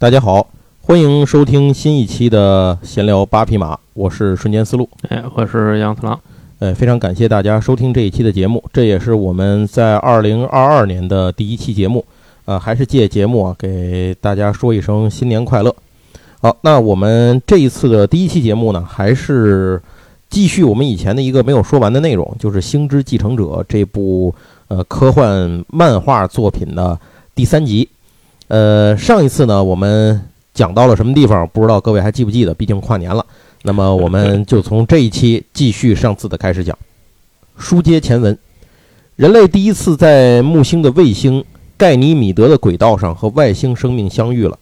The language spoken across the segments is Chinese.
大家好，欢迎收听新一期的闲聊八匹马，我是瞬间思路。哎，我是杨次郎。哎，非常感谢大家收听这一期的节目，这也是我们在二零二二年的第一期节目。呃，还是借节目啊，给大家说一声新年快乐。好，那我们这一次的第一期节目呢，还是继续我们以前的一个没有说完的内容，就是《星之继承者》这部呃科幻漫画作品的第三集。呃，上一次呢，我们讲到了什么地方？不知道各位还记不记得？毕竟跨年了。那么，我们就从这一期继续上次的开始讲。书接前文，人类第一次在木星的卫星。盖尼米德的轨道上和外星生命相遇了。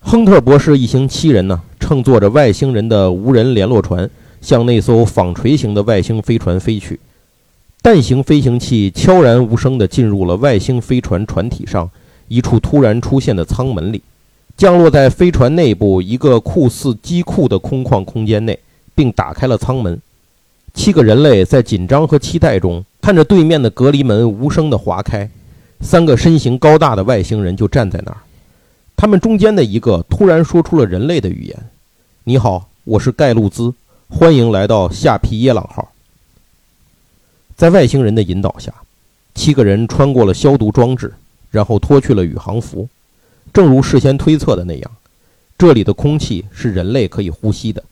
亨特博士一行七人呢，乘坐着外星人的无人联络船，向那艘纺锤形的外星飞船飞去。弹型飞行器悄然无声地进入了外星飞船船体上一处突然出现的舱门里，降落在飞船内部一个酷似机库的空旷空间内，并打开了舱门。七个人类在紧张和期待中看着对面的隔离门无声地划开。三个身形高大的外星人就站在那儿，他们中间的一个突然说出了人类的语言：“你好，我是盖路兹，欢迎来到夏皮耶朗号。”在外星人的引导下，七个人穿过了消毒装置，然后脱去了宇航服。正如事先推测的那样，这里的空气是人类可以呼吸的，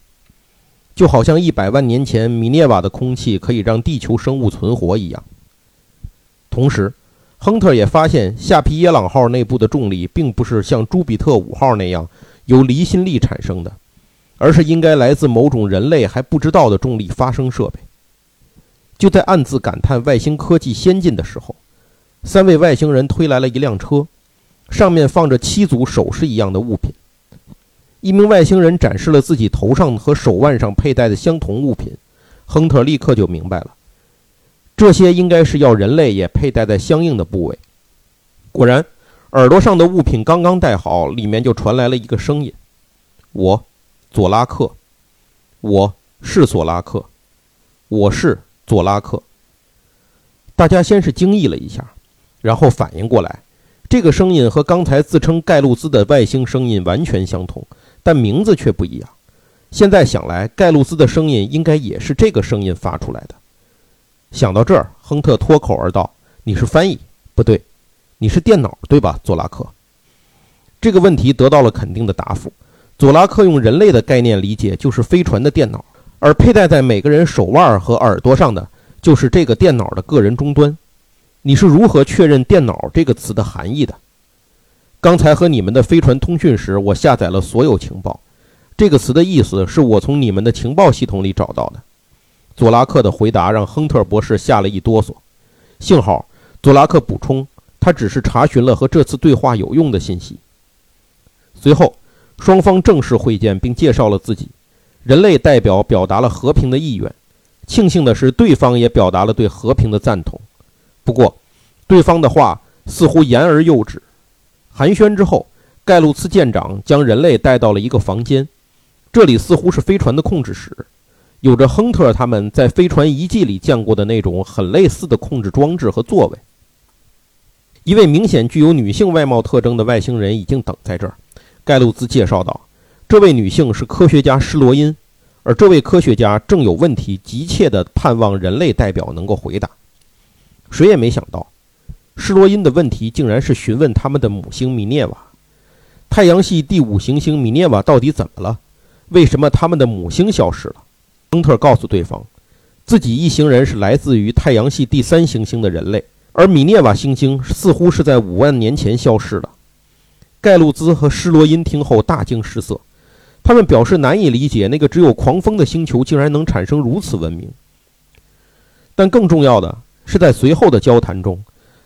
就好像一百万年前米涅瓦的空气可以让地球生物存活一样。同时，亨特也发现，夏皮耶朗号内部的重力并不是像朱比特五号那样由离心力产生的，而是应该来自某种人类还不知道的重力发生设备。就在暗自感叹外星科技先进的时候，三位外星人推来了一辆车，上面放着七组首饰一样的物品。一名外星人展示了自己头上和手腕上佩戴的相同物品，亨特立刻就明白了。这些应该是要人类也佩戴在相应的部位。果然，耳朵上的物品刚刚戴好，里面就传来了一个声音：“我，佐拉克，我是佐拉克，我是佐拉克。”大家先是惊异了一下，然后反应过来，这个声音和刚才自称盖路兹的外星声音完全相同，但名字却不一样。现在想来，盖路兹的声音应该也是这个声音发出来的。想到这儿，亨特脱口而道：“你是翻译？不对，你是电脑，对吧，佐拉克？”这个问题得到了肯定的答复。佐拉克用人类的概念理解，就是飞船的电脑，而佩戴在每个人手腕和耳朵上的，就是这个电脑的个人终端。你是如何确认“电脑”这个词的含义的？刚才和你们的飞船通讯时，我下载了所有情报。这个词的意思是我从你们的情报系统里找到的。佐拉克的回答让亨特博士吓了一哆嗦。幸好，佐拉克补充，他只是查询了和这次对话有用的信息。随后，双方正式会见并介绍了自己。人类代表表达了和平的意愿。庆幸的是，对方也表达了对和平的赞同。不过，对方的话似乎言而幼之。寒暄之后，盖鲁茨舰长将人类带到了一个房间，这里似乎是飞船的控制室。有着亨特他们在飞船遗迹里见过的那种很类似的控制装置和座位。一位明显具有女性外貌特征的外星人已经等在这儿。盖鲁兹介绍道：“这位女性是科学家施罗因，而这位科学家正有问题，急切地盼望人类代表能够回答。”谁也没想到，施罗因的问题竟然是询问他们的母星米涅瓦，太阳系第五行星米涅瓦到底怎么了？为什么他们的母星消失了？亨特告诉对方，自己一行人是来自于太阳系第三行星的人类，而米涅瓦行星似乎是在五万年前消失了。盖路兹和施罗因听后大惊失色，他们表示难以理解那个只有狂风的星球竟然能产生如此文明。但更重要的是，在随后的交谈中，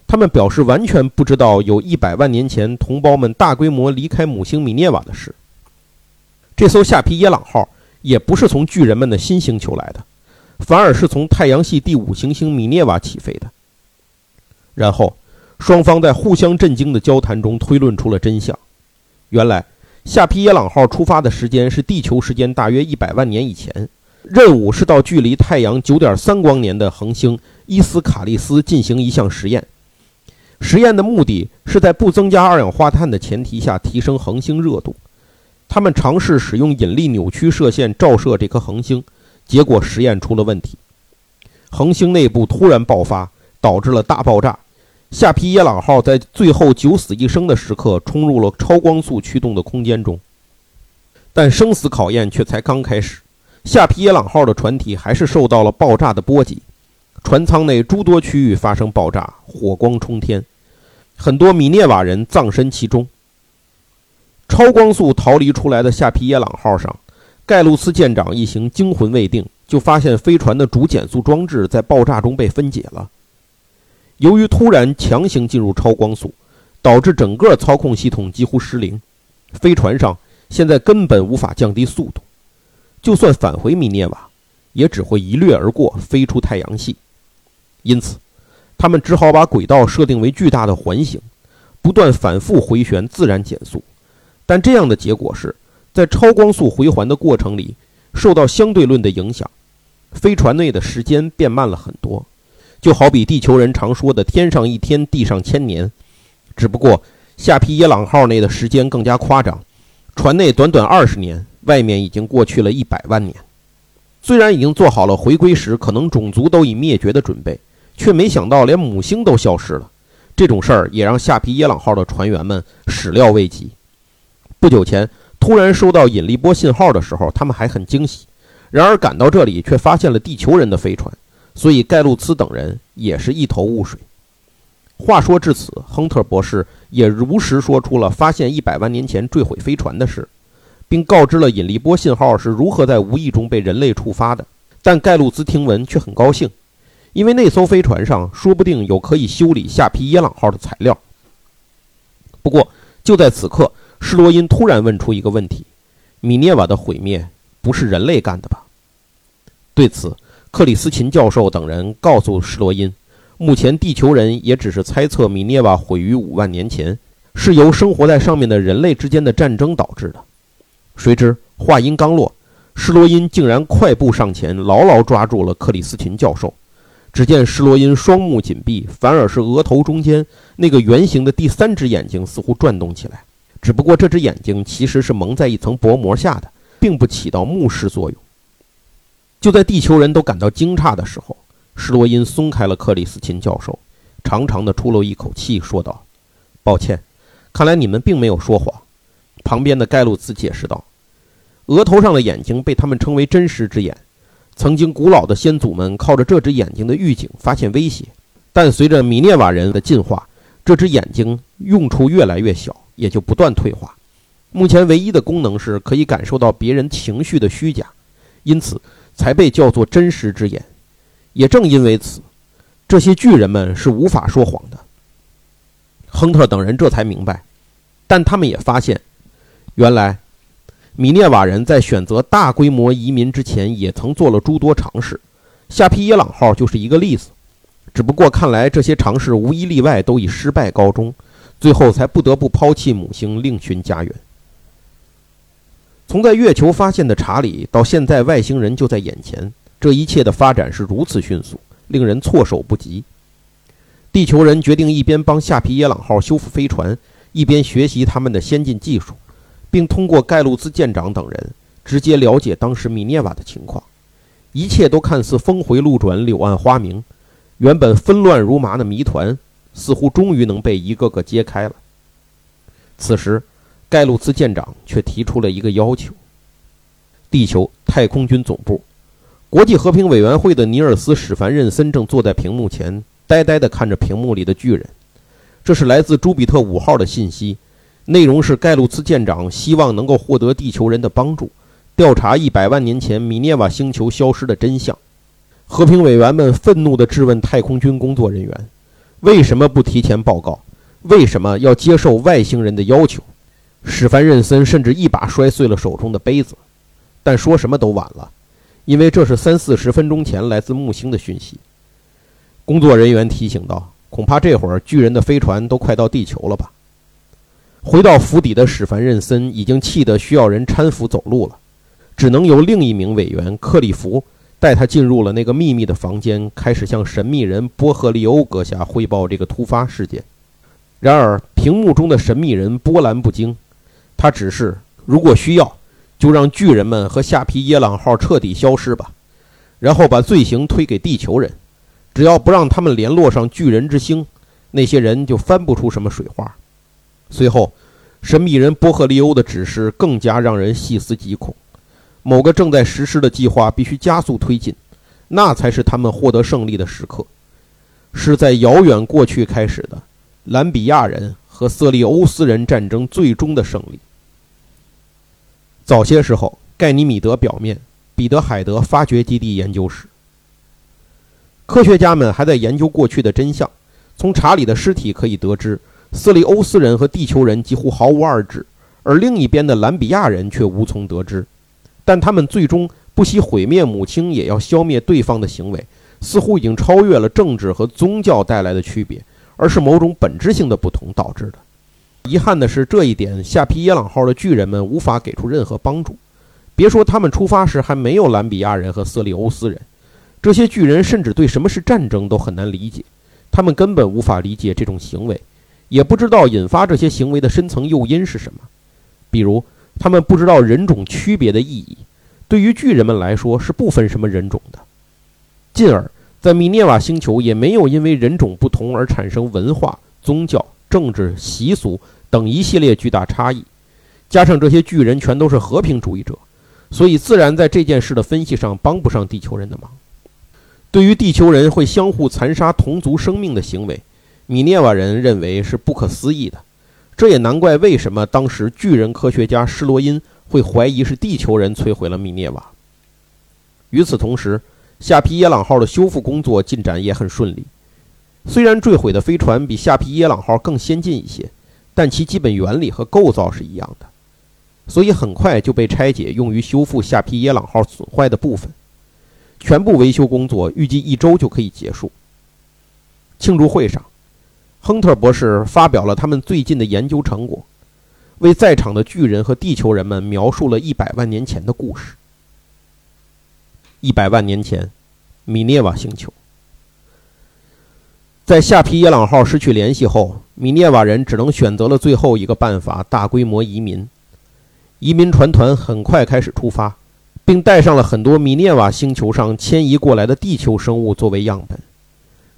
他们表示完全不知道有一百万年前同胞们大规模离开母星米涅瓦的事。这艘夏皮耶朗号。也不是从巨人们的新星球来的，反而是从太阳系第五行星米涅瓦起飞的。然后，双方在互相震惊的交谈中推论出了真相：原来，夏皮耶朗号出发的时间是地球时间大约一百万年以前，任务是到距离太阳九点三光年的恒星伊斯卡利斯进行一项实验。实验的目的是在不增加二氧化碳的前提下提升恒星热度。他们尝试使用引力扭曲射线照射这颗恒星，结果实验出了问题，恒星内部突然爆发，导致了大爆炸。夏皮耶朗号在最后九死一生的时刻冲入了超光速驱动的空间中，但生死考验却才刚开始。夏皮耶朗号的船体还是受到了爆炸的波及，船舱内诸多区域发生爆炸，火光冲天，很多米涅瓦人葬身其中。超光速逃离出来的夏皮耶朗号上，盖鲁斯舰长一行惊魂未定，就发现飞船的主减速装置在爆炸中被分解了。由于突然强行进入超光速，导致整个操控系统几乎失灵，飞船上现在根本无法降低速度，就算返回米涅瓦，也只会一掠而过，飞出太阳系。因此，他们只好把轨道设定为巨大的环形，不断反复回旋，自然减速。但这样的结果是，在超光速回环的过程里，受到相对论的影响，飞船内的时间变慢了很多。就好比地球人常说的“天上一天，地上千年”，只不过夏皮耶朗号内的时间更加夸张，船内短短二十年，外面已经过去了一百万年。虽然已经做好了回归时可能种族都已灭绝的准备，却没想到连母星都消失了。这种事儿也让夏皮耶朗号的船员们始料未及。不久前突然收到引力波信号的时候，他们还很惊喜，然而赶到这里却发现了地球人的飞船。所以盖路茨等人也是一头雾水。话说至此，亨特博士也如实说出了发现一百万年前坠毁飞船的事，并告知了引力波信号是如何在无意中被人类触发的。但盖路兹听闻却很高兴，因为那艘飞船上说不定有可以修理夏皮耶朗号的材料。不过就在此刻，施罗因突然问出一个问题：米涅瓦的毁灭不是人类干的吧？对此。克里斯琴教授等人告诉施罗因，目前地球人也只是猜测米涅瓦毁于五万年前，是由生活在上面的人类之间的战争导致的。谁知话音刚落，施罗因竟然快步上前，牢牢抓住了克里斯琴教授。只见施罗因双目紧闭，反而是额头中间那个圆形的第三只眼睛似乎转动起来，只不过这只眼睛其实是蒙在一层薄膜下的，并不起到目视作用。就在地球人都感到惊诧的时候，施罗因松开了克里斯琴教授，长长的出了一口气，说道：“抱歉，看来你们并没有说谎。”旁边的盖鲁兹解释道：“额头上的眼睛被他们称为真实之眼，曾经古老的先祖们靠着这只眼睛的预警发现威胁，但随着米涅瓦人的进化，这只眼睛用处越来越小，也就不断退化。目前唯一的功能是可以感受到别人情绪的虚假，因此。”才被叫做真实之眼，也正因为此，这些巨人们是无法说谎的。亨特等人这才明白，但他们也发现，原来米涅瓦人在选择大规模移民之前，也曾做了诸多尝试。夏皮耶朗号就是一个例子，只不过看来这些尝试无一例外都以失败告终，最后才不得不抛弃母星，另寻家园。从在月球发现的查理到现在外星人就在眼前，这一切的发展是如此迅速，令人措手不及。地球人决定一边帮夏皮耶朗号修复飞船，一边学习他们的先进技术，并通过盖鲁兹舰长等人直接了解当时米涅瓦的情况。一切都看似峰回路转、柳暗花明，原本纷乱如麻的谜团似乎终于能被一个个揭开了。此时。盖鲁兹舰长却提出了一个要求：地球太空军总部、国际和平委员会的尼尔斯·史凡任森正坐在屏幕前，呆呆地看着屏幕里的巨人。这是来自朱比特五号的信息，内容是盖鲁兹舰长希望能够获得地球人的帮助，调查一百万年前米涅瓦星球消失的真相。和平委员们愤怒地质问太空军工作人员：为什么不提前报告？为什么要接受外星人的要求？史凡任森甚至一把摔碎了手中的杯子，但说什么都晚了，因为这是三四十分钟前来自木星的讯息。工作人员提醒道：“恐怕这会儿巨人的飞船都快到地球了吧？”回到府邸的史凡任森已经气得需要人搀扶走路了，只能由另一名委员克里夫带他进入了那个秘密的房间，开始向神秘人波赫利欧阁下汇报这个突发事件。然而，屏幕中的神秘人波澜不惊，他只是如果需要，就让巨人们和下皮耶朗号彻底消失吧，然后把罪行推给地球人。只要不让他们联络上巨人之星，那些人就翻不出什么水花。随后，神秘人波赫利欧的指示更加让人细思极恐：某个正在实施的计划必须加速推进，那才是他们获得胜利的时刻。是在遥远过去开始的兰比亚人和瑟利欧斯人战争最终的胜利。早些时候，盖尼米德表面彼得海德发掘基地研究室。科学家们还在研究过去的真相。从查理的尸体可以得知，斯利欧斯人和地球人几乎毫无二致，而另一边的兰比亚人却无从得知。但他们最终不惜毁灭母亲也要消灭对方的行为，似乎已经超越了政治和宗教带来的区别，而是某种本质性的不同导致的。遗憾的是，这一点下皮耶朗号的巨人们无法给出任何帮助。别说他们出发时还没有兰比亚人和斯利欧斯人。这些巨人甚至对什么是战争都很难理解，他们根本无法理解这种行为，也不知道引发这些行为的深层诱因是什么。比如，他们不知道人种区别的意义，对于巨人们来说是不分什么人种的。进而，在米涅瓦星球也没有因为人种不同而产生文化、宗教、政治、习俗等一系列巨大差异。加上这些巨人全都是和平主义者，所以自然在这件事的分析上帮不上地球人的忙。对于地球人会相互残杀同族生命的行为，米涅瓦人认为是不可思议的。这也难怪为什么当时巨人科学家施罗因会怀疑是地球人摧毁了米涅瓦。与此同时，夏皮耶朗号的修复工作进展也很顺利。虽然坠毁的飞船比夏皮耶朗号更先进一些，但其基本原理和构造是一样的，所以很快就被拆解用于修复夏皮耶朗号损坏的部分。全部维修工作预计一周就可以结束。庆祝会上，亨特博士发表了他们最近的研究成果，为在场的巨人和地球人们描述了一百万年前的故事。一百万年前，米涅瓦星球，在夏皮耶朗号失去联系后，米涅瓦人只能选择了最后一个办法——大规模移民。移民船团很快开始出发。并带上了很多米涅瓦星球上迁移过来的地球生物作为样本。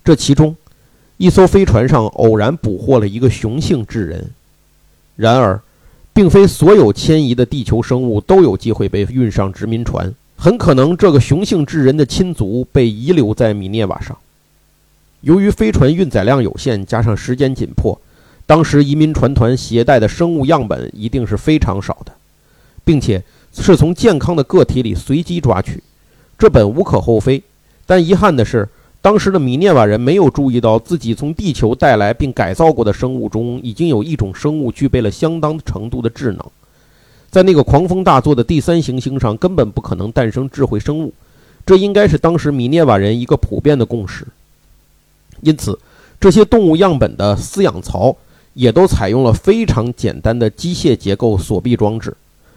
这其中，一艘飞船上偶然捕获了一个雄性智人。然而，并非所有迁移的地球生物都有机会被运上殖民船。很可能，这个雄性智人的亲族被遗留在米涅瓦上。由于飞船运载量有限，加上时间紧迫，当时移民船团携带的生物样本一定是非常少的，并且。是从健康的个体里随机抓取，这本无可厚非。但遗憾的是，当时的米涅瓦人没有注意到自己从地球带来并改造过的生物中，已经有一种生物具备了相当程度的智能。在那个狂风大作的第三行星上，根本不可能诞生智慧生物。这应该是当时米涅瓦人一个普遍的共识。因此，这些动物样本的饲养槽也都采用了非常简单的机械结构锁闭装置。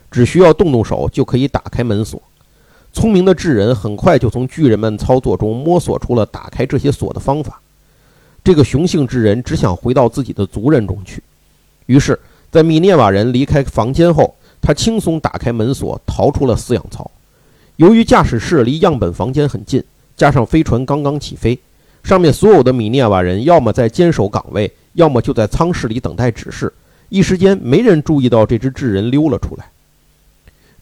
只需要动动手就可以打开门锁。聪明的智人很快就从巨人们操作中摸索出了打开这些锁的方法。这个雄性智人只想回到自己的族人中去，于是，在米涅瓦人离开房间后，他轻松打开门锁，逃出了饲养槽。由于驾驶室离样本房间很近，加上飞船刚刚起飞，上面所有的米涅瓦人要么在坚守岗位，要么就在舱室里等待指示。一时间，没人注意到这只智人溜了出来。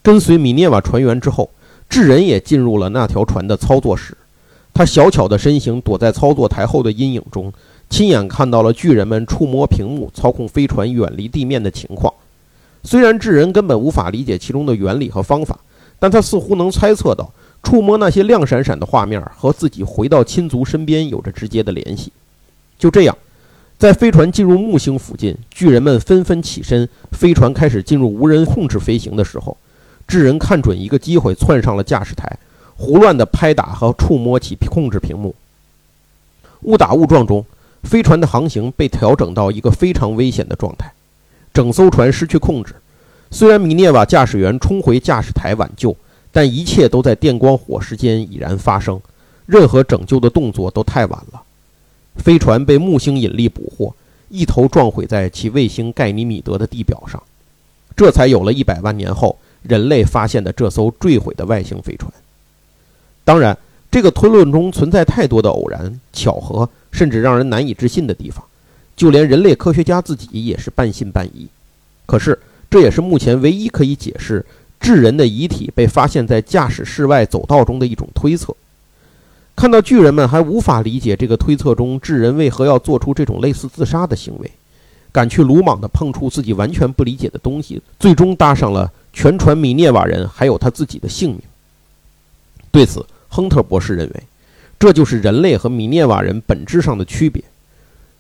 跟随米涅瓦船员之后，智人也进入了那条船的操作室。他小巧的身形躲在操作台后的阴影中，亲眼看到了巨人们触摸屏幕操控飞船远离地面的情况。虽然智人根本无法理解其中的原理和方法，但他似乎能猜测到，触摸那些亮闪闪的画面和自己回到亲族身边有着直接的联系。就这样，在飞船进入木星附近，巨人们纷纷起身，飞船开始进入无人控制飞行的时候。智人看准一个机会，窜上了驾驶台，胡乱地拍打和触摸起控制屏幕。误打误撞中，飞船的航行被调整到一个非常危险的状态，整艘船失去控制。虽然米涅瓦驾驶员冲回驾驶台挽救，但一切都在电光火石间已然发生，任何拯救的动作都太晚了。飞船被木星引力捕获，一头撞毁在其卫星盖尼米德的地表上，这才有了一百万年后人类发现的这艘坠毁的外星飞船。当然，这个推论中存在太多的偶然、巧合，甚至让人难以置信的地方，就连人类科学家自己也是半信半疑。可是，这也是目前唯一可以解释智人的遗体被发现在驾驶室外走道中的一种推测。看到巨人们还无法理解这个推测中智人为何要做出这种类似自杀的行为，敢去鲁莽地碰触自己完全不理解的东西，最终搭上了全船米涅瓦人还有他自己的性命。对此，亨特博士认为，这就是人类和米涅瓦人本质上的区别。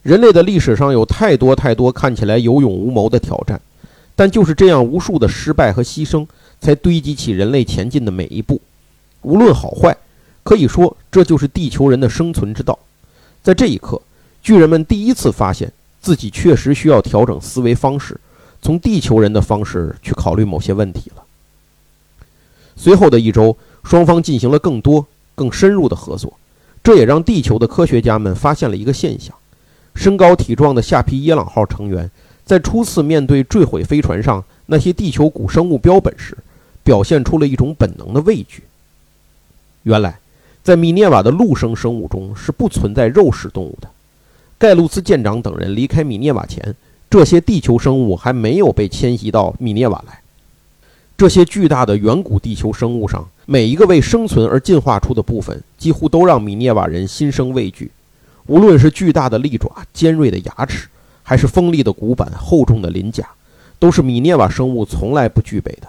人类的历史上有太多太多看起来有勇无谋的挑战，但就是这样无数的失败和牺牲，才堆积起人类前进的每一步，无论好坏。可以说，这就是地球人的生存之道。在这一刻，巨人们第一次发现自己确实需要调整思维方式，从地球人的方式去考虑某些问题了。随后的一周，双方进行了更多、更深入的合作，这也让地球的科学家们发现了一个现象：身高体壮的下皮耶朗号成员，在初次面对坠毁飞船上那些地球古生物标本时，表现出了一种本能的畏惧。原来。在米涅瓦的陆生生物中是不存在肉食动物的。盖鲁斯舰长等人离开米涅瓦前，这些地球生物还没有被迁徙到米涅瓦来。这些巨大的远古地球生物上，每一个为生存而进化出的部分，几乎都让米涅瓦人心生畏惧。无论是巨大的利爪、尖锐的牙齿，还是锋利的骨板、厚重的鳞甲，都是米涅瓦生物从来不具备的。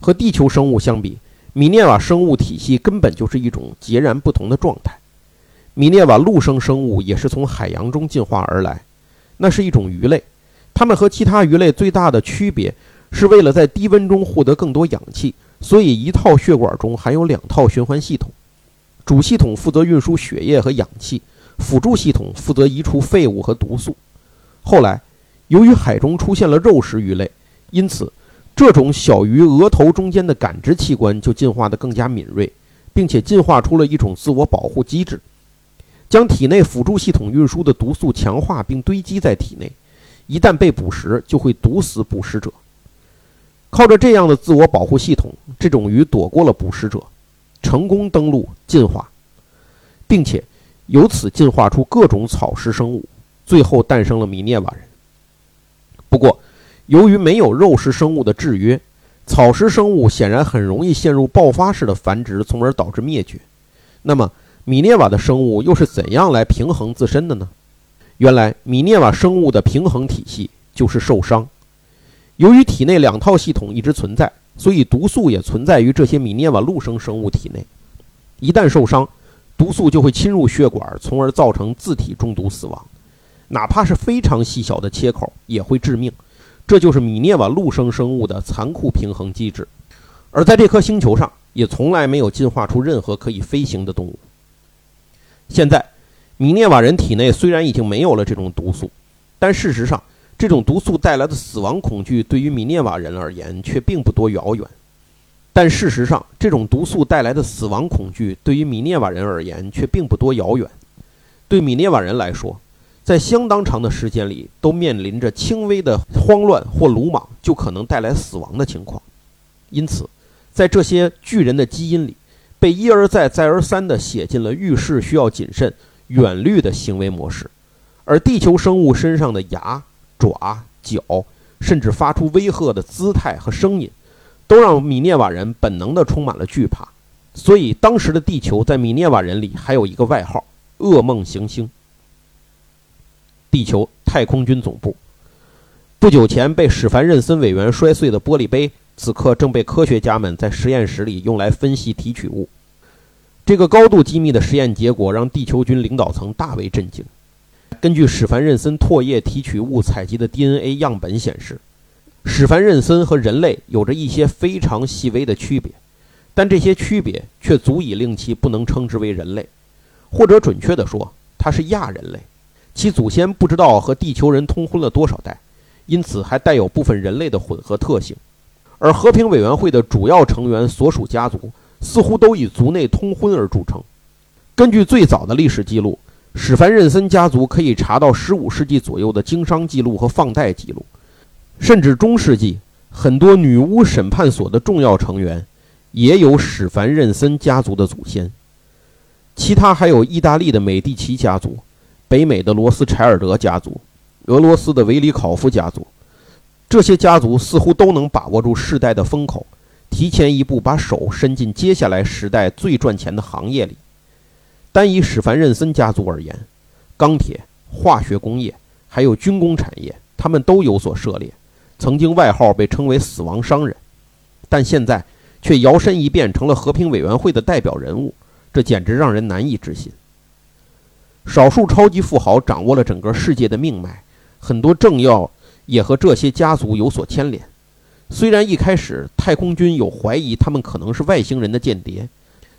和地球生物相比，米涅瓦生物体系根本就是一种截然不同的状态。米涅瓦陆生生物也是从海洋中进化而来，那是一种鱼类。它们和其他鱼类最大的区别是为了在低温中获得更多氧气，所以一套血管中含有两套循环系统。主系统负责运输血液和氧气，辅助系统负责移除废物和毒素。后来，由于海中出现了肉食鱼类，因此。这种小鱼额头中间的感知器官就进化得更加敏锐，并且进化出了一种自我保护机制，将体内辅助系统运输的毒素强化并堆积在体内，一旦被捕食就会毒死捕食者。靠着这样的自我保护系统，这种鱼躲过了捕食者，成功登陆进化，并且由此进化出各种草食生物，最后诞生了米涅瓦人。不过，由于没有肉食生物的制约，草食生物显然很容易陷入爆发式的繁殖，从而导致灭绝。那么，米涅瓦的生物又是怎样来平衡自身的呢？原来，米涅瓦生物的平衡体系就是受伤。由于体内两套系统一直存在，所以毒素也存在于这些米涅瓦陆生生物体内。一旦受伤，毒素就会侵入血管，从而造成自体中毒死亡。哪怕是非常细小的切口，也会致命。这就是米涅瓦陆生生物的残酷平衡机制，而在这颗星球上，也从来没有进化出任何可以飞行的动物。现在，米涅瓦人体内虽然已经没有了这种毒素，但事实上，这种毒素带来的死亡恐惧对于米涅瓦人而言却并不多遥远。但事实上，这种毒素带来的死亡恐惧对于米涅瓦人而言却并不多遥远。对米涅瓦人来说，在相当长的时间里，都面临着轻微的慌乱或鲁莽就可能带来死亡的情况。因此，在这些巨人的基因里，被一而再、再而三地写进了遇事需要谨慎、远虑的行为模式。而地球生物身上的牙、爪、脚，甚至发出威吓的姿态和声音，都让米涅瓦人本能地充满了惧怕。所以，当时的地球在米涅瓦人里还有一个外号——噩梦行星。地球太空军总部，不久前被史凡任森委员摔碎的玻璃杯，此刻正被科学家们在实验室里用来分析提取物。这个高度机密的实验结果让地球军领导层大为震惊。根据史凡任森唾液提取物采集的 DNA 样本显示，史凡任森和人类有着一些非常细微的区别，但这些区别却足以令其不能称之为人类，或者准确地说，他是亚人类。其祖先不知道和地球人通婚了多少代，因此还带有部分人类的混合特性。而和平委员会的主要成员所属家族似乎都以族内通婚而著称。根据最早的历史记录，史凡任森家族可以查到15世纪左右的经商记录和放贷记录，甚至中世纪很多女巫审判所的重要成员也有史凡任森家族的祖先。其他还有意大利的美第奇家族、北美的罗斯柴尔德家族、俄罗斯的维里考夫家族，这些家族似乎都能把握住世代的风口，提前一步把手伸进接下来时代最赚钱的行业里。单以史凡任森家族而言，钢铁、化学工业还有军工产业，他们都有所涉猎，曾经外号被称为“死亡商人”，但现在却摇身一变成了和平委员会的代表人物。这简直让人难以置信。少数超级富豪掌握了整个世界的命脉，很多政要也和这些家族有所牵连。虽然一开始太空军有怀疑他们可能是外星人的间谍，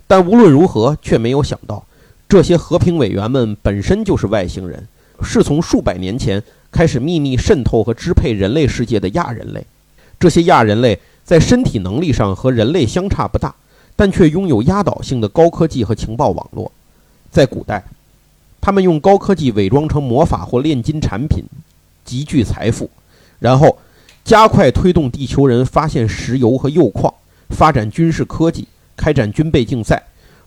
但无论如何却没有想到，这些和平委员们本身就是外星人，是从数百年前开始秘密渗透和支配人类世界的亚人类。这些亚人类在身体能力上和人类相差不大。但却拥有压倒性的高科技和情报网络。在古代，他们用高科技伪装成魔法或炼金产品，积聚财富，然后加快推动地球人发现石油和铀矿，发展军事科技，开展军备竞赛，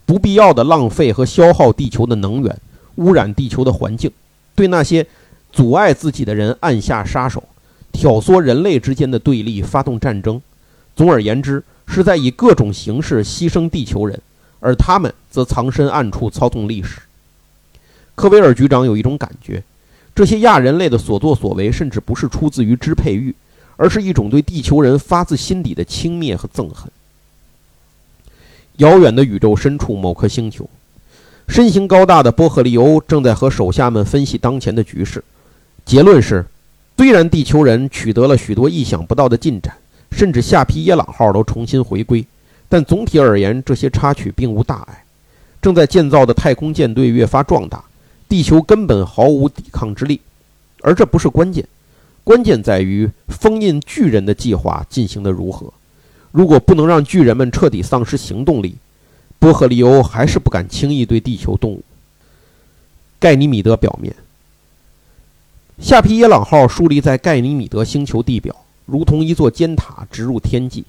不必要的浪费和消耗地球的能源，污染地球的环境，对那些阻碍自己的人按下杀手，挑唆人类之间的对立，发动战争。总而言之。是在以各种形式牺牲地球人，而他们则藏身暗处操纵历史。科威尔局长有一种感觉，这些亚人类的所作所为，甚至不是出自于支配欲，而是一种对地球人发自心底的轻蔑和憎恨。遥远的宇宙深处某颗星球，身形高大的波赫利欧正在和手下们分析当前的局势。结论是，虽然地球人取得了许多意想不到的进展。甚至下皮耶朗号都重新回归，但总体而言，这些插曲并无大碍。正在建造的太空舰队越发壮大，地球根本毫无抵抗之力。而这不是关键，关键在于封印巨人的计划进行的如何。如果不能让巨人们彻底丧失行动力，波赫利欧还是不敢轻易对地球动武。盖尼米德表面，夏皮耶朗号竖立在盖尼米德星球地表。如同一座尖塔直入天际。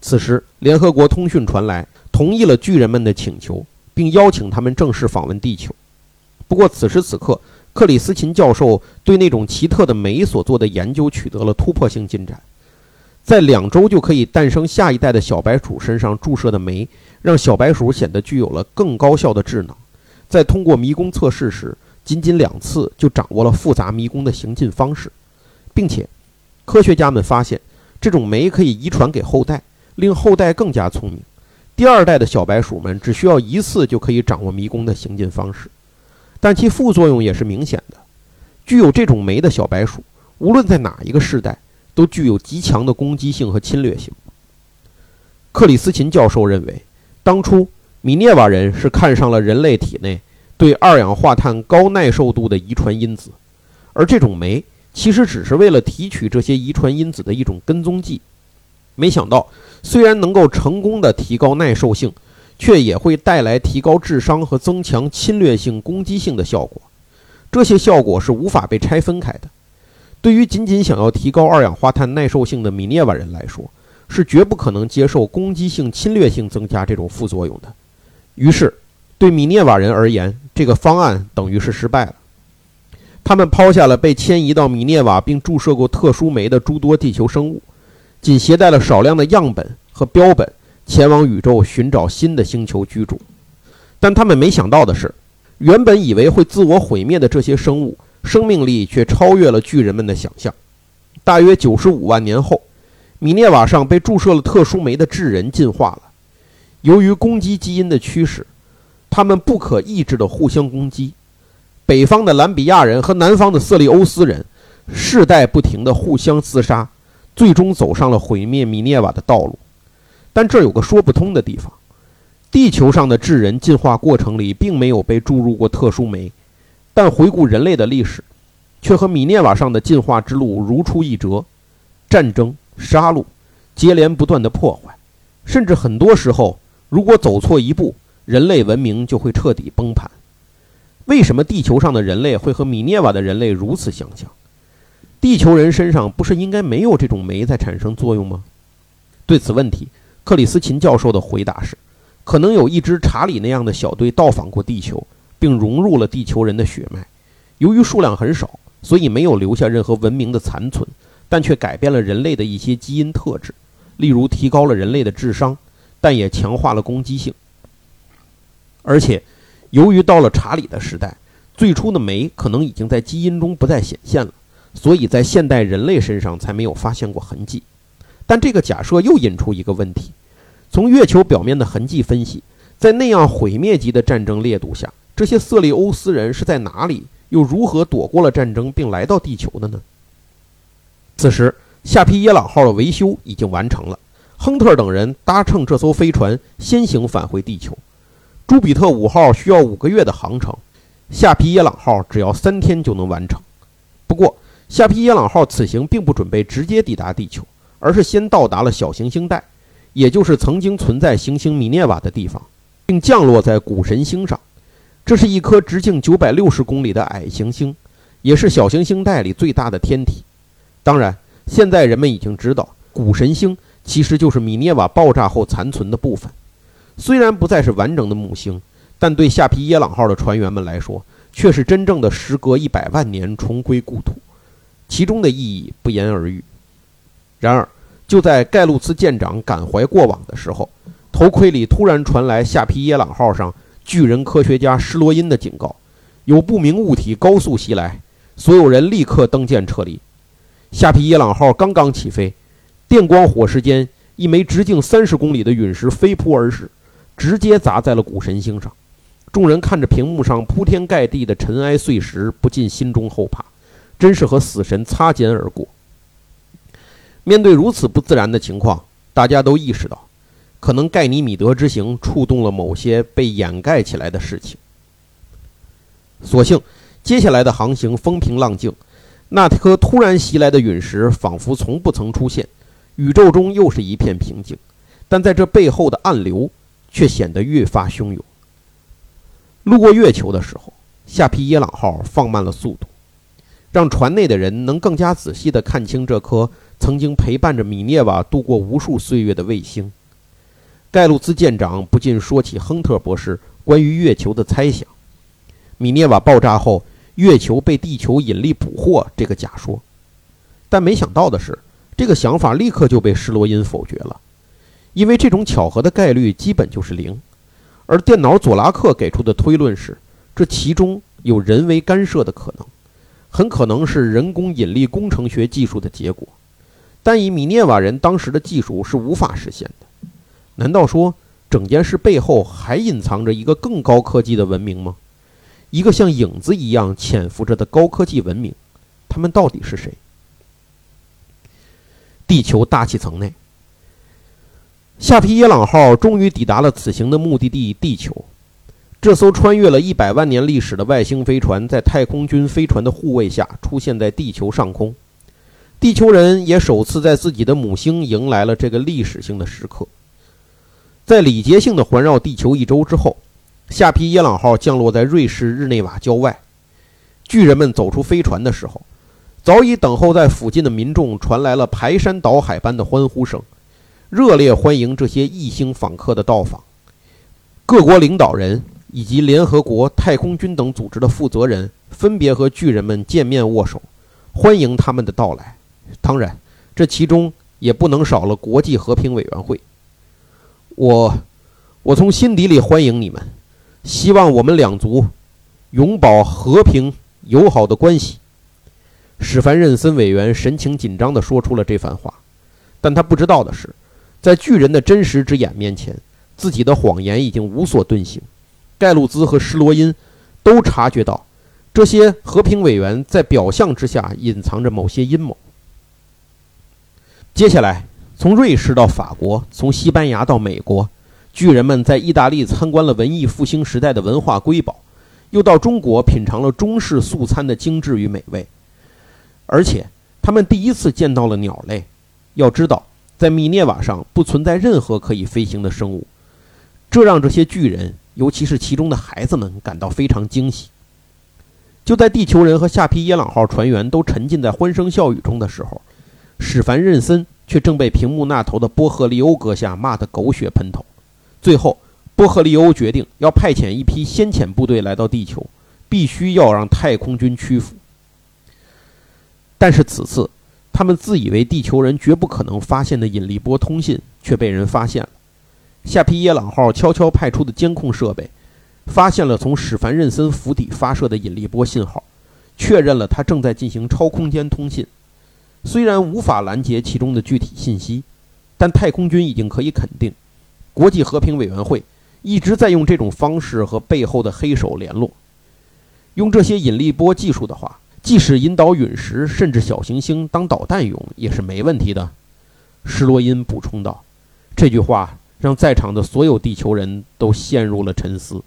此时，联合国通讯传来，同意了巨人们的请求，并邀请他们正式访问地球。不过，此时此刻，克里斯琴教授对那种奇特的酶所做的研究取得了突破性进展。在两周就可以诞生下一代的小白鼠身上注射的酶，让小白鼠显得具有了更高效的智能。在通过迷宫测试时，仅仅两次就掌握了复杂迷宫的行进方式，并且。科学家们发现，这种酶可以遗传给后代，令后代更加聪明。第二代的小白鼠们只需要一次就可以掌握迷宫的行进方式，但其副作用也是明显的。具有这种酶的小白鼠，无论在哪一个世代，都具有极强的攻击性和侵略性。克里斯琴教授认为，当初米涅瓦人是看上了人类体内对二氧化碳高耐受度的遗传因子，而这种酶。其实只是为了提取这些遗传因子的一种跟踪剂，没想到虽然能够成功的提高耐受性，却也会带来提高智商和增强侵略性、攻击性的效果。这些效果是无法被拆分开的。对于仅仅想要提高二氧化碳耐受性的米涅瓦人来说，是绝不可能接受攻击性、侵略性增加这种副作用的。于是，对米涅瓦人而言，这个方案等于是失败了。他们抛下了被迁移到米涅瓦并注射过特殊酶的诸多地球生物，仅携带了少量的样本和标本，前往宇宙寻找新的星球居住。但他们没想到的是，原本以为会自我毁灭的这些生物，生命力却超越了巨人们的想象。大约九十五万年后，米涅瓦上被注射了特殊酶的智人进化了。由于攻击基因的驱使，他们不可抑制地互相攻击。北方的兰比亚人和南方的色利欧斯人，世代不停地互相厮杀，最终走上了毁灭米涅瓦的道路。但这有个说不通的地方：地球上的智人进化过程里并没有被注入过特殊酶，但回顾人类的历史，却和米涅瓦上的进化之路如出一辙：战争、杀戮、接连不断的破坏，甚至很多时候，如果走错一步，人类文明就会彻底崩盘。为什么地球上的人类会和米涅瓦的人类如此相像？地球人身上不是应该没有这种酶在产生作用吗？对此问题，克里斯琴教授的回答是：可能有一支查理那样的小队到访过地球，并融入了地球人的血脉。由于数量很少，所以没有留下任何文明的残存，但却改变了人类的一些基因特质，例如提高了人类的智商，但也强化了攻击性。而且，由于到了查理的时代，最初的酶可能已经在基因中不再显现了，所以在现代人类身上才没有发现过痕迹。但这个假设又引出一个问题：从月球表面的痕迹分析，在那样毁灭级的战争烈度下，这些色利欧斯人是在哪里，又如何躲过了战争并来到地球的呢？此时，夏皮耶朗号的维修已经完成了，亨特等人搭乘这艘飞船先行返回地球。朱比特五号需要五个月的航程，夏皮耶朗号只要三天就能完成。不过，夏皮耶朗号此行并不准备直接抵达地球，而是先到达了小行星带，也就是曾经存在行星米涅瓦的地方，并降落在古神星上。这是一颗直径九百六十公里的矮行星，也是小行星带里最大的天体。当然，现在人们已经知道，古神星其实就是米涅瓦爆炸后残存的部分。虽然不再是完整的母星，但对夏皮耶朗号的船员们来说，却是真正的时隔一百万年重归故土，其中的意义不言而喻。然而，就在盖路茨舰长感怀过往的时候，头盔里突然传来夏皮耶朗号上巨人科学家施罗因的警告：有不明物体高速袭来，所有人立刻登舰撤离。夏皮耶朗号刚刚起飞，电光火石间，一枚直径三十公里的陨石飞扑而至。直接砸在了古神星上，众人看着屏幕上铺天盖地的尘埃碎石，不禁心中后怕，真是和死神擦肩而过。面对如此不自然的情况，大家都意识到，可能盖尼米德之行触动了某些被掩盖起来的事情。所幸，接下来的航行风平浪静，那颗突然袭来的陨石仿佛从不曾出现，宇宙中又是一片平静。但在这背后的暗流。却显得越发汹涌。路过月球的时候，夏皮耶朗号放慢了速度，让船内的人能更加仔细地看清这颗曾经陪伴着米涅瓦度过无数岁月的卫星。盖鲁兹舰长不禁说起亨特博士关于月球的猜想：米涅瓦爆炸后，月球被地球引力捕获这个假说。但没想到的是，这个想法立刻就被施罗因否决了。因为这种巧合的概率基本就是零，而电脑佐拉克给出的推论是，这其中有人为干涉的可能，很可能是人工引力工程学技术的结果，但以米涅瓦人当时的技术是无法实现的。难道说整件事背后还隐藏着一个更高科技的文明吗？一个像影子一样潜伏着的高科技文明，他们到底是谁？地球大气层内。夏皮耶朗号终于抵达了此行的目的地——地球。这艘穿越了一百万年历史的外星飞船，在太空军飞船的护卫下出现在地球上空。地球人也首次在自己的母星迎来了这个历史性的时刻。在礼节性的环绕地球一周之后，夏皮耶朗号降落在瑞士日内瓦郊外。巨人们走出飞船的时候，早已等候在附近的民众传来了排山倒海般的欢呼声。热烈欢迎这些异星访客的到访，各国领导人以及联合国太空军等组织的负责人分别和巨人们见面握手，欢迎他们的到来。当然，这其中也不能少了国际和平委员会。我，我从心底里欢迎你们，希望我们两族永保和平友好的关系。史凡任森委员神情紧张地说出了这番话，但他不知道的是。在巨人的真实之眼面前，自己的谎言已经无所遁形。盖鲁兹和施罗因都察觉到，这些和平委员在表象之下隐藏着某些阴谋。接下来，从瑞士到法国，从西班牙到美国，巨人们在意大利参观了文艺复兴时代的文化瑰宝，又到中国品尝了中式素餐的精致与美味。而且，他们第一次见到了鸟类。要知道。在米涅瓦上不存在任何可以飞行的生物，这让这些巨人，尤其是其中的孩子们感到非常惊喜。就在地球人和下皮耶朗号船员都沉浸在欢声笑语中的时候，史凡任森却正被屏幕那头的波赫利欧阁下骂得狗血喷头。最后，波赫利欧决定要派遣一批先遣部队来到地球，必须要让太空军屈服。但是此次，他们自以为地球人绝不可能发现的引力波通信却被人发现了。下皮耶朗号悄悄派出的监控设备。发现了从史凡任森府邸发射的引力波信号，确认了他正在进行超空间通信。虽然无法拦截其中的具体信息，但太空军已经可以肯定，国际和平委员会一直在用这种方式和背后的黑手联络。用这些引力波技术的话，即使引导陨石甚至小行星当导弹用也是没问题的。施罗因补充道。这句话让在场的所有地球人都陷入了沉思。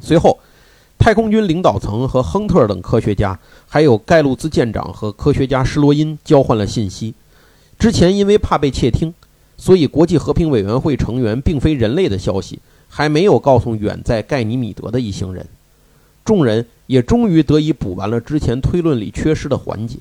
随后，太空军领导层和亨特等科学家，还有盖路兹舰长和科学家施罗因交换了信息。之前因为怕被窃听，所以国际和平委员会成员并非人类的消息还没有告诉远在盖尼米德的一行人。众人也终于得以补完了之前推论里缺失的环节。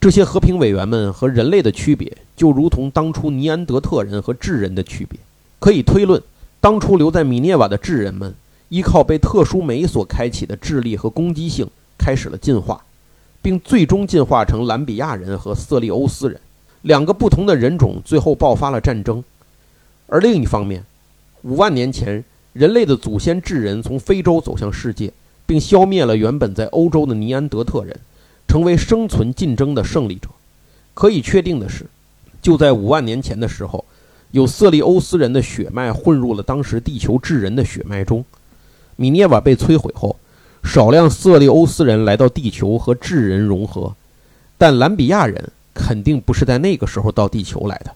这些和平委员们和人类的区别，就如同当初尼安德特人和智人的区别。可以推论，当初留在米涅瓦的智人们。依靠被特殊酶所开启的智力和攻击性，开始了进化，并最终进化成兰比亚人和色利欧斯人两个不同的人种。最后爆发了战争。而另一方面，五万年前，人类的祖先智人从非洲走向世界，并消灭了原本在欧洲的尼安德特人，成为生存竞争的胜利者。可以确定的是，就在五万年前的时候，有色利欧斯人的血脉混入了当时地球智人的血脉中。米涅瓦被摧毁后，少量色利欧斯人来到地球和智人融合，但兰比亚人肯定不是在那个时候到地球来的，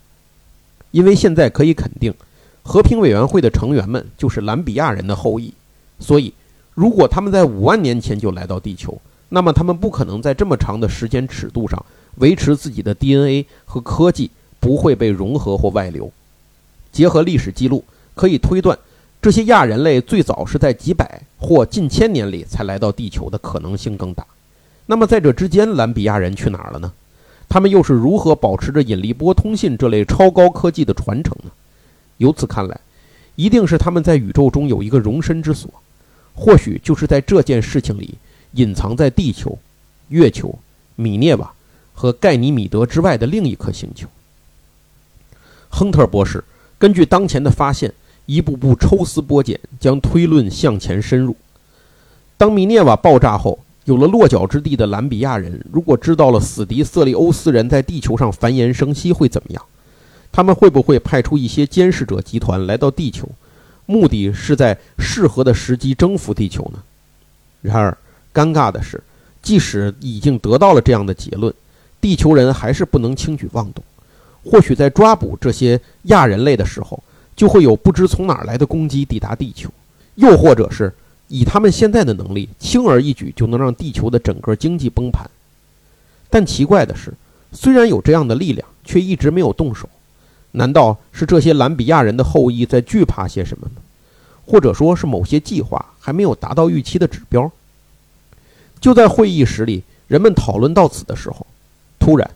因为现在可以肯定，和平委员会的成员们就是兰比亚人的后裔，所以如果他们在五万年前就来到地球，那么他们不可能在这么长的时间尺度上维持自己的 DNA 和科技不会被融合或外流。结合历史记录，可以推断。这些亚人类最早是在几百或近千年里才来到地球的可能性更大。那么，在这之间，兰比亚人去哪儿了呢？他们又是如何保持着引力波通信这类超高科技的传承呢？由此看来，一定是他们在宇宙中有一个容身之所，或许就是在这件事情里隐藏在地球、月球、米涅瓦和盖尼米德之外的另一颗星球。亨特博士根据当前的发现。一步步抽丝剥茧，将推论向前深入。当米涅瓦爆炸后，有了落脚之地的兰比亚人，如果知道了死敌色利欧斯人在地球上繁衍生息，会怎么样？他们会不会派出一些监视者集团来到地球，目的是在适合的时机征服地球呢？然而，尴尬的是，即使已经得到了这样的结论，地球人还是不能轻举妄动。或许在抓捕这些亚人类的时候，就会有不知从哪儿来的攻击抵达地球，又或者是以他们现在的能力，轻而易举就能让地球的整个经济崩盘。但奇怪的是，虽然有这样的力量，却一直没有动手。难道是这些兰比亚人的后裔在惧怕些什么吗？或者说是某些计划还没有达到预期的指标？就在会议室里，人们讨论到此的时候，突然，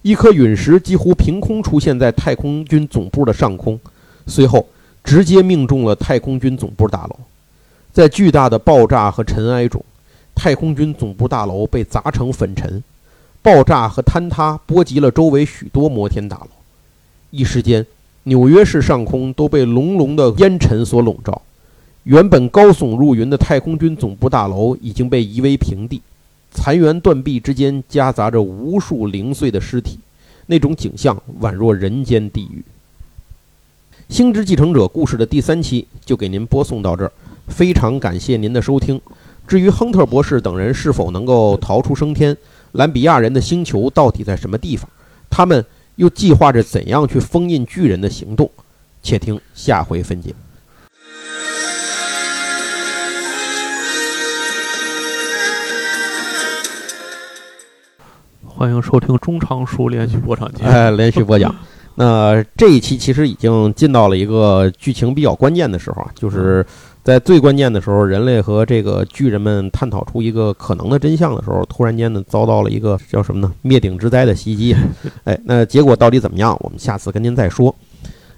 一颗陨石几乎凭空出现在太空军总部的上空。随后，直接命中了太空军总部大楼。在巨大的爆炸和尘埃中，太空军总部大楼被砸成粉尘。爆炸和坍塌波及了周围许多摩天大楼。一时间，纽约市上空都被隆隆的烟尘所笼罩。原本高耸入云的太空军总部大楼已经被夷为平地，残垣断壁之间夹杂着无数零碎的尸体，那种景象宛若人间地狱。《星之继承者》故事的第三期就给您播送到这儿，非常感谢您的收听。至于亨特博士等人是否能够逃出升天，兰比亚人的星球到底在什么地方，他们又计划着怎样去封印巨人的行动，且听下回分解。欢迎收听中长书连续播讲节目。哎，连续播讲。那这一期其实已经进到了一个剧情比较关键的时候啊，就是在最关键的时候，人类和这个巨人们探讨出一个可能的真相的时候，突然间呢遭到了一个叫什么呢灭顶之灾的袭击。哎，那结果到底怎么样？我们下次跟您再说。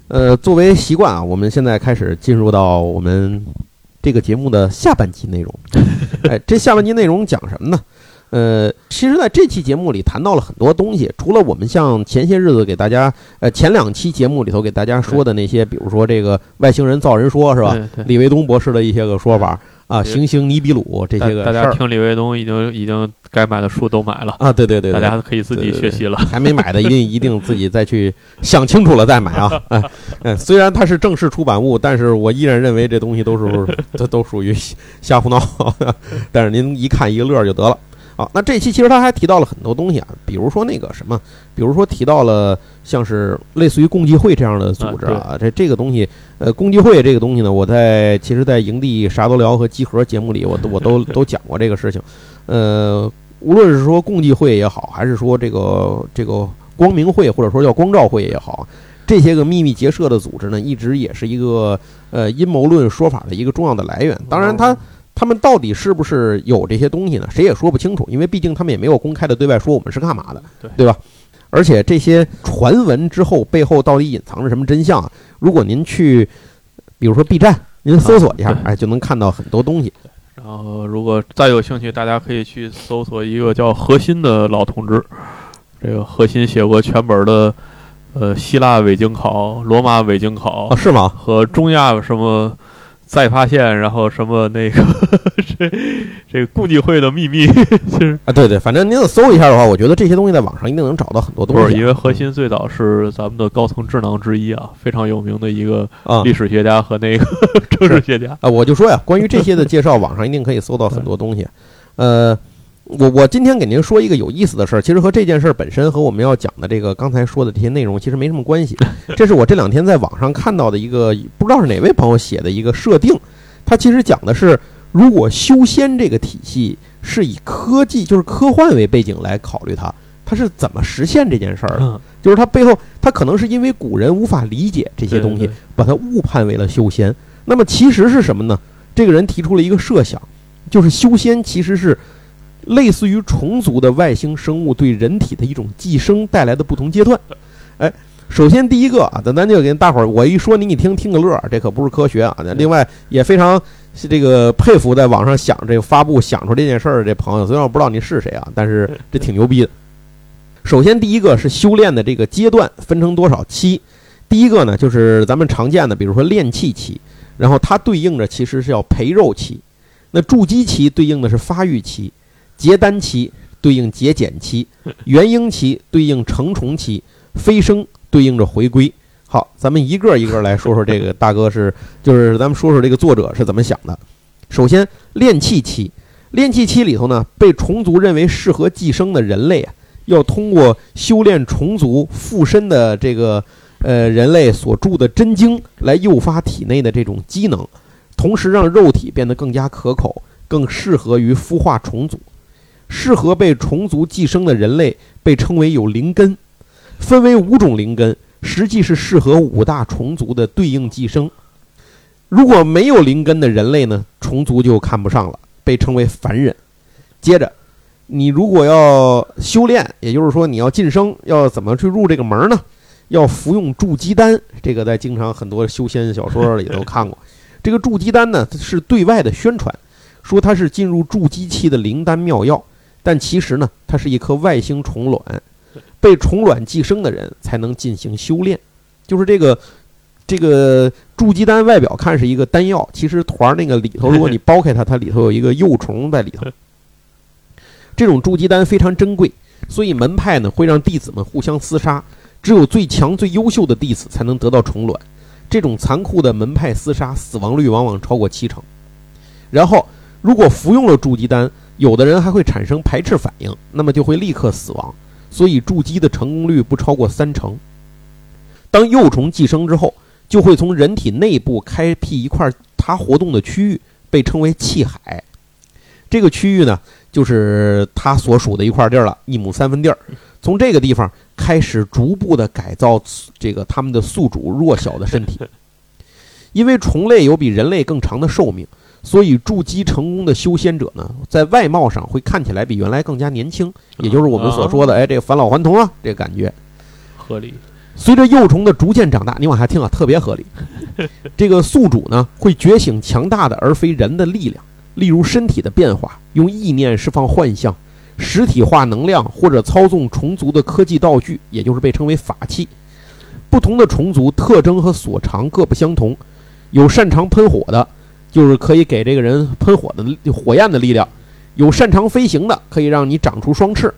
呃，作为习惯啊，我们现在开始进入到我们这个节目的下半集内容。哎，这下半集内容讲什么呢？呃，其实在这期节目里谈到了很多东西，除了我们像前些日子给大家，呃，前两期节目里头给大家说的那些，比如说这个外星人造人说是吧？李维东博士的一些个说法啊，行星尼比鲁这些个大家听李维东已经已经该买的书都买了啊，对对对，大家可以自己学习了。还没买的一定一定自己再去想清楚了再买啊！哎，虽然它是正式出版物，但是我依然认为这东西都是这都属于瞎胡闹。但是您一看一个乐就得了。好，那这期其实他还提到了很多东西啊，比如说那个什么，比如说提到了像是类似于共济会这样的组织啊，这这个东西，呃，共济会这个东西呢，我在其实，在营地啥都聊和集合节目里，我都我都 都讲过这个事情。呃，无论是说共济会也好，还是说这个这个光明会或者说叫光照会也好，这些个秘密结社的组织呢，一直也是一个呃阴谋论说法的一个重要的来源。当然，它。他们到底是不是有这些东西呢？谁也说不清楚，因为毕竟他们也没有公开的对外说我们是干嘛的，对对吧？而且这些传闻之后背后到底隐藏着什么真相？如果您去，比如说 B 站，您搜索一下，哎，就能看到很多东西。然后，如果再有兴趣，大家可以去搜索一个叫核心的老同志，这个核心写过全本的，呃，希腊伪经考、罗马伪经考，啊是吗？和中亚什么？再发现，然后什么那个 这这个共济会的秘密，就是啊，对对，反正您搜一下的话，我觉得这些东西在网上一定能找到很多东西。不是，因为核心最早是咱们的高层智囊之一啊，非常有名的一个历史学家和那个 政治学家啊。我就说呀，关于这些的介绍，网上一定可以搜到很多东西。呃。我我今天给您说一个有意思的事儿，其实和这件事儿本身和我们要讲的这个刚才说的这些内容其实没什么关系。这是我这两天在网上看到的一个不知道是哪位朋友写的一个设定，它其实讲的是如果修仙这个体系是以科技就是科幻为背景来考虑它，它是怎么实现这件事儿的？就是它背后它可能是因为古人无法理解这些东西，把它误判为了修仙。那么其实是什么呢？这个人提出了一个设想，就是修仙其实是。类似于虫族的外星生物对人体的一种寄生带来的不同阶段，哎，首先第一个啊，咱咱就给大伙儿，我一说你一听听个乐儿，这可不是科学啊。另外也非常这个佩服在网上想这个发布想出这件事儿的这朋友，虽然我不知道你是谁啊，但是这挺牛逼的。首先第一个是修炼的这个阶段分成多少期？第一个呢就是咱们常见的，比如说炼气期，然后它对应着其实是要培肉期，那筑基期对应的是发育期。结丹期对应结茧期，元婴期对应成虫期，飞升对应着回归。好，咱们一个一个来说说这个大哥是，就是咱们说说这个作者是怎么想的。首先，炼气期，炼气期里头呢，被虫族认为适合寄生的人类啊，要通过修炼虫族附身的这个呃人类所铸的真经来诱发体内的这种机能，同时让肉体变得更加可口，更适合于孵化虫族。适合被虫族寄生的人类被称为有灵根，分为五种灵根，实际是适合五大虫族的对应寄生。如果没有灵根的人类呢，虫族就看不上了，被称为凡人。接着，你如果要修炼，也就是说你要晋升，要怎么去入这个门呢？要服用筑基丹，这个在经常很多修仙小说里都看过。这个筑基丹呢，是对外的宣传，说它是进入筑基期的灵丹妙药。但其实呢，它是一颗外星虫卵，被虫卵寄生的人才能进行修炼。就是这个这个筑基丹，外表看是一个丹药，其实团儿那个里头，如果你剥开它，它里头有一个幼虫在里头。这种筑基丹非常珍贵，所以门派呢会让弟子们互相厮杀，只有最强最优秀的弟子才能得到虫卵。这种残酷的门派厮杀，死亡率往往超过七成。然后，如果服用了筑基丹，有的人还会产生排斥反应，那么就会立刻死亡。所以筑基的成功率不超过三成。当幼虫寄生之后，就会从人体内部开辟一块它活动的区域，被称为气海。这个区域呢，就是它所属的一块地儿了，一亩三分地儿。从这个地方开始，逐步的改造这个他们的宿主弱小的身体。因为虫类有比人类更长的寿命，所以筑基成功的修仙者呢，在外貌上会看起来比原来更加年轻，也就是我们所说的，哎，这个返老还童啊，这个感觉。合理。随着幼虫的逐渐长大，你往下听啊，特别合理。这个宿主呢，会觉醒强大的而非人的力量，例如身体的变化，用意念释放幻象，实体化能量，或者操纵虫族的科技道具，也就是被称为法器。不同的虫族特征和所长各不相同，有擅长喷火的，就是可以给这个人喷火的火焰的力量；有擅长飞行的，可以让你长出双翅。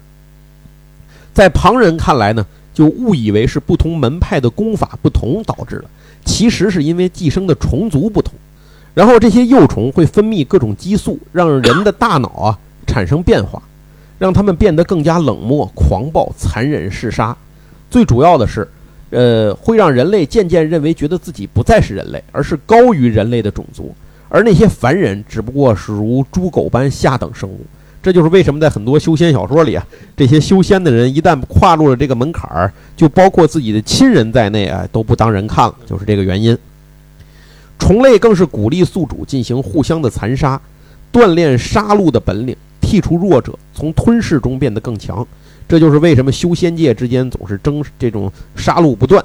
在旁人看来呢？就误以为是不同门派的功法不同导致的，其实是因为寄生的虫族不同。然后这些幼虫会分泌各种激素，让人的大脑啊产生变化，让他们变得更加冷漠、狂暴、残忍、嗜杀。最主要的是，呃，会让人类渐渐认为觉得自己不再是人类，而是高于人类的种族，而那些凡人只不过是如猪狗般下等生物。这就是为什么在很多修仙小说里啊，这些修仙的人一旦跨入了这个门槛儿，就包括自己的亲人在内啊，都不当人看了，就是这个原因。虫类更是鼓励宿主进行互相的残杀，锻炼杀戮的本领，剔除弱者，从吞噬中变得更强。这就是为什么修仙界之间总是争这种杀戮不断。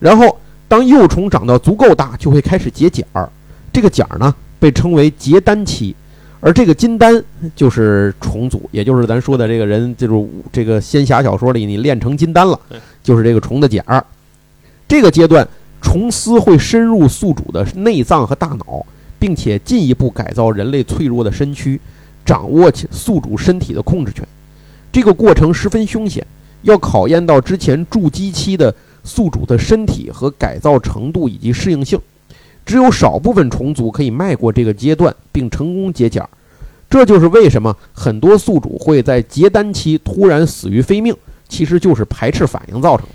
然后，当幼虫长到足够大，就会开始结茧儿。这个茧儿呢，被称为结丹期。而这个金丹就是重组，也就是咱说的这个人，就是这个仙侠小说里你练成金丹了，就是这个虫的茧儿。这个阶段，虫丝会深入宿主的内脏和大脑，并且进一步改造人类脆弱的身躯，掌握起宿主身体的控制权。这个过程十分凶险，要考验到之前筑基期的宿主的身体和改造程度以及适应性。只有少部分虫族可以迈过这个阶段，并成功结茧，这就是为什么很多宿主会在结丹期突然死于非命，其实就是排斥反应造成。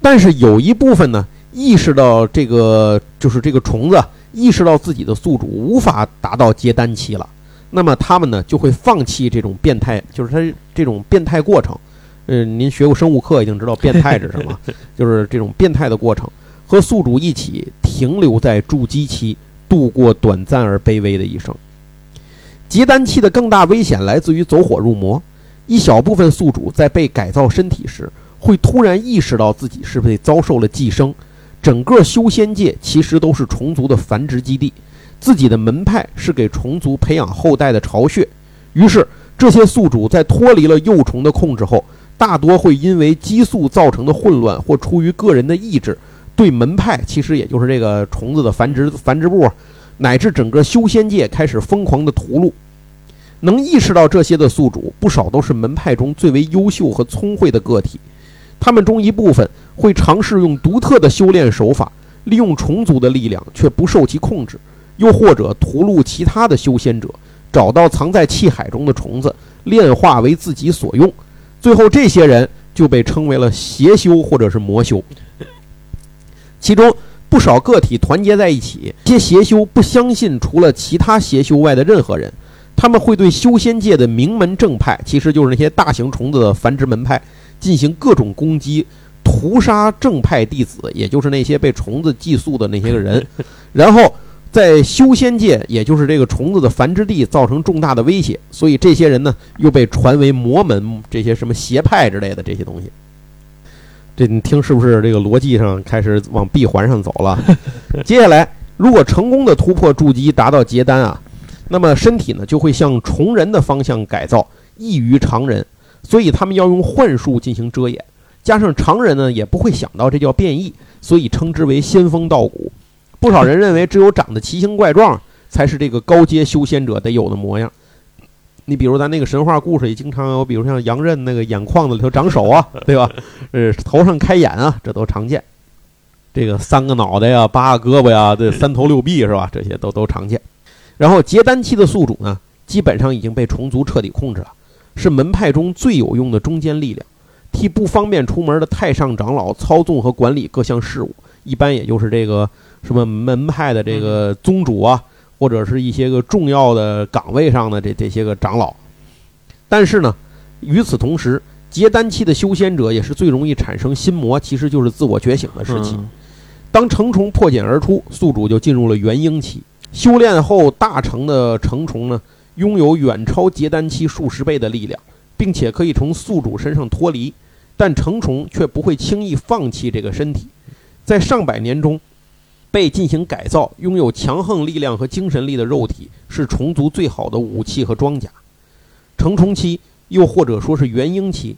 但是有一部分呢，意识到这个就是这个虫子意识到自己的宿主无法达到结丹期了，那么他们呢就会放弃这种变态，就是他这种变态过程。嗯，您学过生物课，已经知道变态是什么，就是这种变态的过程。和宿主一起停留在筑基期，度过短暂而卑微的一生。结丹期的更大危险来自于走火入魔。一小部分宿主在被改造身体时，会突然意识到自己是被遭受了寄生。整个修仙界其实都是虫族的繁殖基地，自己的门派是给虫族培养后代的巢穴。于是，这些宿主在脱离了幼虫的控制后，大多会因为激素造成的混乱，或出于个人的意志。对门派，其实也就是这个虫子的繁殖繁殖部，乃至整个修仙界开始疯狂的屠戮。能意识到这些的宿主，不少都是门派中最为优秀和聪慧的个体。他们中一部分会尝试用独特的修炼手法，利用虫族的力量却不受其控制；又或者屠戮其他的修仙者，找到藏在气海中的虫子，炼化为自己所用。最后，这些人就被称为了邪修或者是魔修。其中不少个体团结在一起，这些邪修不相信除了其他邪修外的任何人，他们会对修仙界的名门正派，其实就是那些大型虫子的繁殖门派，进行各种攻击，屠杀正派弟子，也就是那些被虫子寄宿的那些个人，然后在修仙界，也就是这个虫子的繁殖地，造成重大的威胁，所以这些人呢，又被传为魔门这些什么邪派之类的这些东西。这你听是不是这个逻辑上开始往闭环上走了？接下来，如果成功的突破筑基，达到结丹啊，那么身体呢就会向虫人的方向改造，异于常人，所以他们要用幻术进行遮掩。加上常人呢也不会想到这叫变异，所以称之为仙风道骨。不少人认为，只有长得奇形怪状，才是这个高阶修仙者得有的模样。你比如咱那个神话故事里经常有，比如像杨任那个眼眶子里头长手啊，对吧？呃，头上开眼啊，这都常见。这个三个脑袋呀，八个胳膊呀，这三头六臂是吧？这些都都常见。然后结丹期的宿主呢，基本上已经被虫族彻底控制了，是门派中最有用的中坚力量，替不方便出门的太上长老操纵和管理各项事务。一般也就是这个什么门派的这个宗主啊。或者是一些个重要的岗位上的这这些个长老。但是呢，与此同时，结丹期的修仙者也是最容易产生心魔，其实就是自我觉醒的时期。嗯当成虫破茧而出，宿主就进入了元婴期。修炼后大成的成虫呢，拥有远超结丹期数十倍的力量，并且可以从宿主身上脱离。但成虫却不会轻易放弃这个身体，在上百年中被进行改造，拥有强横力量和精神力的肉体是虫族最好的武器和装甲。成虫期，又或者说是元婴期，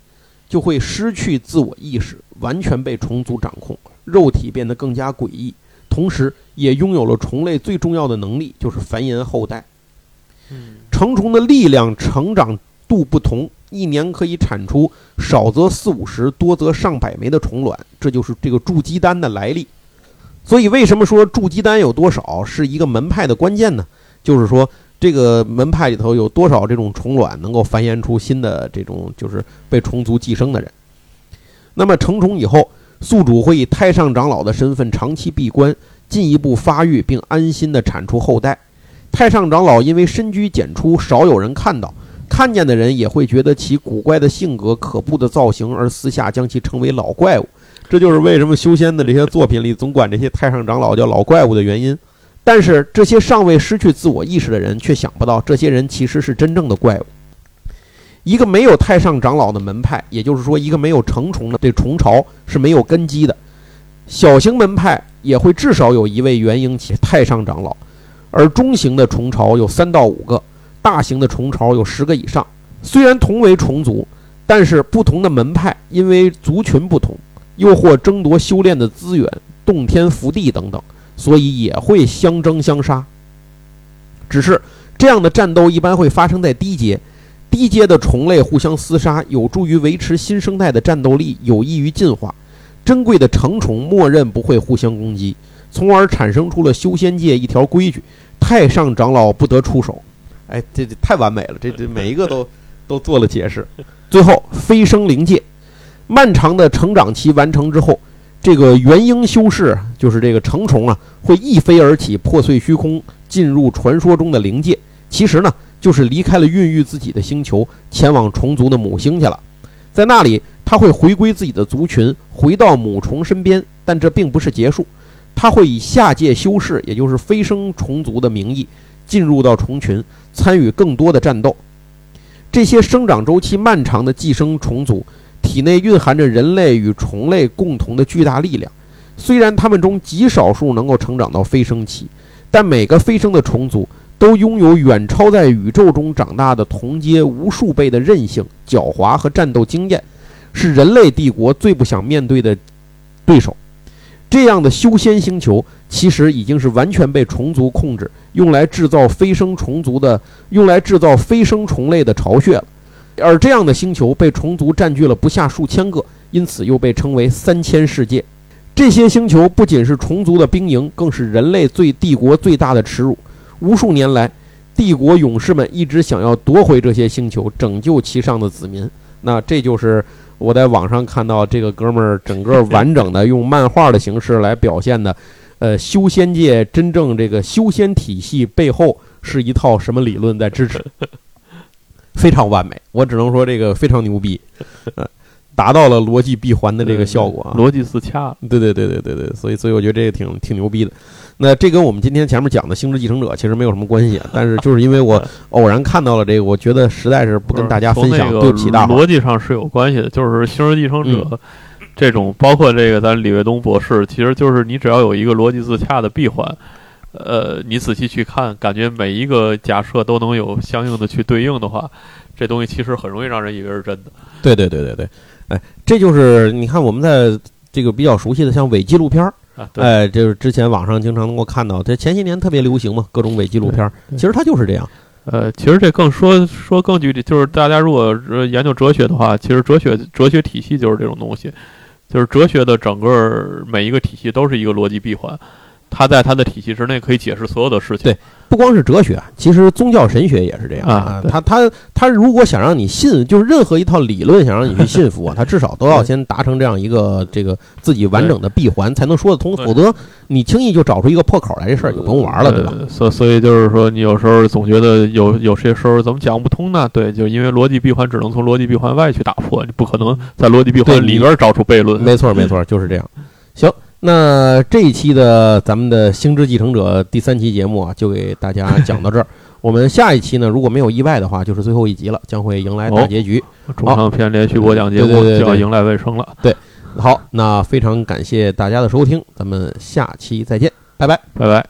就会失去自我意识，完全被虫族掌控，肉体变得更加诡异，同时也拥有了虫类最重要的能力，就是繁衍后代。成虫的力量成长度不同，一年可以产出少则四五十，多则上百枚的虫卵，这就是这个筑基丹的来历。所以，为什么说筑基丹有多少是一个门派的关键呢？就是说，这个门派里头有多少这种虫卵能够繁衍出新的这种就是被虫族寄生的人。那么成虫以后，宿主会以太上长老的身份长期闭关，进一步发育并安心地产出后代。太上长老因为深居简出，少有人看到，看见的人也会觉得其古怪的性格、可怖的造型，而私下将其称为老怪物。这就是为什么修仙的这些作品里总管这些太上长老叫老怪物的原因。但是这些尚未失去自我意识的人却想不到，这些人其实是真正的怪物。一个没有太上长老的门派，也就是说，一个没有成虫的这虫巢是没有根基的。小型门派也会至少有一位元婴期太上长老，而中型的虫巢有三到五个，大型的虫巢有十个以上。虽然同为虫族，但是不同的门派因为族群不同，又或争夺修炼的资源、洞天福地等等，所以也会相争相杀。只是这样的战斗一般会发生在低阶，低阶的虫类互相厮杀，有助于维持新生代的战斗力，有益于进化。珍贵的成虫默认不会互相攻击，从而产生出了修仙界一条规矩：太上长老不得出手。哎，这这太完美了，这这每一个都都做了解释。最后，飞升灵界，漫长的成长期完成之后，这个元婴修士就是这个成虫啊，会一飞而起，破碎虚空，进入传说中的灵界。其实呢，就是离开了孕育自己的星球，前往虫族的母星去了。在那里，他会回归自己的族群，回到母虫身边。但这并不是结束，他会以下界修士，也就是飞升虫族的名义，进入到虫群，参与更多的战斗。这些生长周期漫长的寄生虫族，体内蕴含着人类与虫类共同的巨大力量。虽然他们中极少数能够成长到飞升期，但每个飞升的虫族都拥有远超在宇宙中长大的同阶无数倍的韧性、狡猾和战斗经验，是人类帝国最不想面对的对手。这样的修仙星球其实已经是完全被虫族控制，用来制造飞升虫族的，用来制造飞升虫类的巢穴了。而这样的星球被虫族占据了不下数千个，因此又被称为三千世界。这些星球不仅是虫族的兵营，更是人类最帝国最大的耻辱。无数年来，帝国勇士们一直想要夺回这些星球，拯救其上的子民。那这就是我在网上看到这个哥们儿整个 完整的用漫画的形式来表现的，呃，修仙界真正这个修仙体系背后是一套什么理论在支持，非常完美。我只能说这个非常牛逼，呃，达到了逻辑闭环的这个效果啊。逻辑自洽。对对对对对对，所以所以我觉得这个挺挺牛逼的。那这跟我们今天前面讲的《星之继承者》其实没有什么关系啊，但是就是因为我 偶然看到了这个，我觉得实在是不跟大家分享，对不起大伙。逻辑上是有关系的，就是《星之继承者》嗯这种，包括这个咱李卫东博士，其实就是你只要有一个逻辑自洽的闭环，呃，你仔细去看，感觉每一个假设都能有相应的去对应的话，这东西其实很容易让人以为是真的。对对对对对，哎，这就是你看我们在这个比较熟悉的像伪纪录片儿，啊，对，哎，就是之前网上经常能够看到，这前些年特别流行嘛，各种伪纪录片儿，其实它就是这样。呃，其实这更说说更具体，就是大家如果呃研究哲学的话，其实哲学哲学体系就是这种东西，就是哲学的整个每一个体系都是一个逻辑闭环，它在他的体系之内可以解释所有的事情。对不光是哲学，其实宗教神学也是这样啊对他他他如果想让你信，就是任何一套理论想让你去信服啊，他至少都要先达成这样一个这个自己完整的闭环，才能说得通。否则你轻易就找出一个破口来，这事儿就不用玩了，对吧？呃所所以就是说，你有时候总觉得有有些时候怎么讲不通呢？对，就因为逻辑闭环只能从逻辑闭环外去打破，你不可能在逻辑闭环里边找出悖论。没错，没错，就是这样。行，那这一期的咱们的《星之继承者》第三期节目啊，就给大家讲到这儿。我们下一期呢，如果没有意外的话，就是最后一集了，将会迎来大结局。中长篇连续播讲节目就要迎来尾声了。对好，那非常感谢大家的收听，咱们下期再见，拜拜。拜拜。